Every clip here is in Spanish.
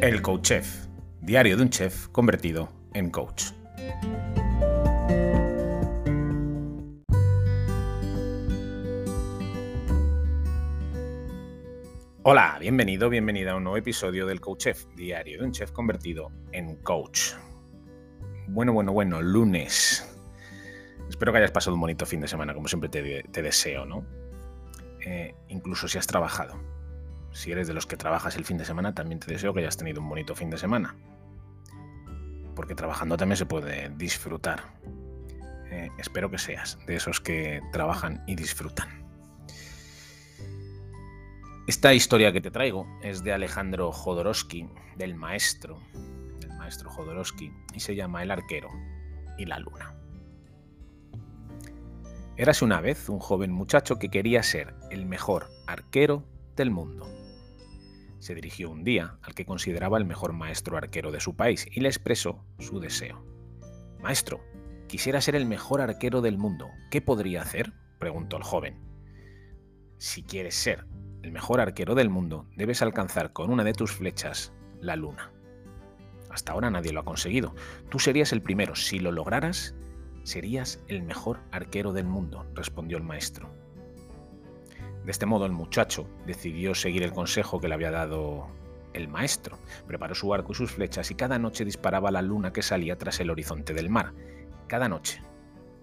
El Coach Chef, diario de un chef convertido en coach. Hola, bienvenido, bienvenida a un nuevo episodio del Coach Chef, diario de un chef convertido en coach. Bueno, bueno, bueno, lunes. Espero que hayas pasado un bonito fin de semana, como siempre te, deseo, ¿no? Eh, incluso si has trabajado. Si eres de los que trabajas el fin de semana, también te deseo que hayas tenido un bonito fin de semana. Porque trabajando también se puede disfrutar. Eh, espero que seas de esos que trabajan y disfrutan. Esta historia que te traigo es de Alejandro Jodorowsky, del maestro, del maestro Jodorowsky, y se llama El arquero y la luna. Érase una vez un joven muchacho que quería ser el mejor arquero del mundo. Se dirigió un día al que consideraba el mejor maestro arquero de su país y le expresó su deseo. Maestro, quisiera ser el mejor arquero del mundo. ¿Qué podría hacer? preguntó el joven. Si quieres ser el mejor arquero del mundo, debes alcanzar con una de tus flechas la luna. Hasta ahora nadie lo ha conseguido. Tú serías el primero. Si lo lograras, serías el mejor arquero del mundo, respondió el maestro. De este modo el muchacho decidió seguir el consejo que le había dado el maestro. Preparó su arco y sus flechas y cada noche disparaba la luna que salía tras el horizonte del mar. Cada noche,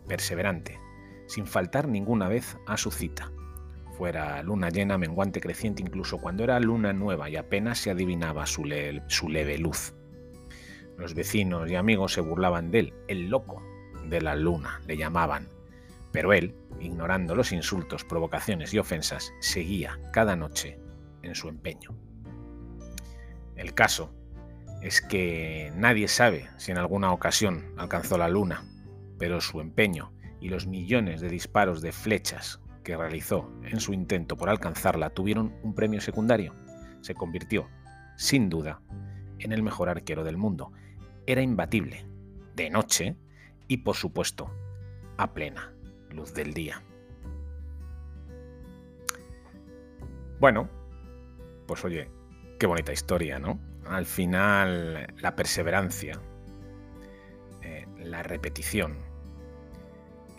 perseverante, sin faltar ninguna vez a su cita. Fuera luna llena, menguante, creciente, incluso cuando era luna nueva y apenas se adivinaba su, su leve luz. Los vecinos y amigos se burlaban de él, el loco de la luna, le llamaban, pero él, ignorando los insultos, provocaciones y ofensas, seguía cada noche en su empeño. El caso es que nadie sabe si en alguna ocasión alcanzó la luna, pero su empeño y los millones de disparos de flechas que realizó en su intento por alcanzarla tuvieron un premio secundario. Se convirtió, sin duda, en el mejor arquero del mundo. Era imbatible, de noche y, por supuesto, a plena luz del día. Bueno, pues oye, qué bonita historia, ¿no? Al final, la perseverancia, eh, la repetición,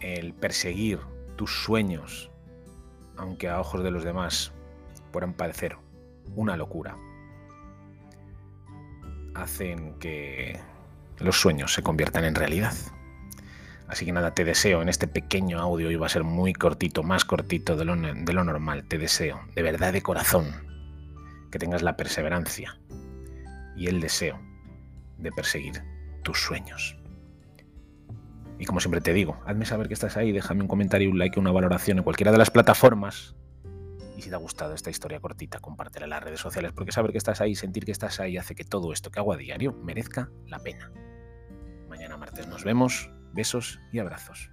el perseguir tus sueños, aunque a ojos de los demás puedan parecer una locura, hacen que los sueños se conviertan en realidad. Así que nada, te deseo en este pequeño audio, y va a ser muy cortito, más cortito de lo, de lo normal, te deseo, de verdad de corazón, que tengas la perseverancia y el deseo de perseguir tus sueños. Y como siempre te digo, hazme saber que estás ahí, déjame un comentario, un like, una valoración en cualquiera de las plataformas. Y si te ha gustado esta historia cortita, compártela en las redes sociales, porque saber que estás ahí, sentir que estás ahí, hace que todo esto que hago a diario merezca la pena. Mañana martes nos vemos. Besos y abrazos.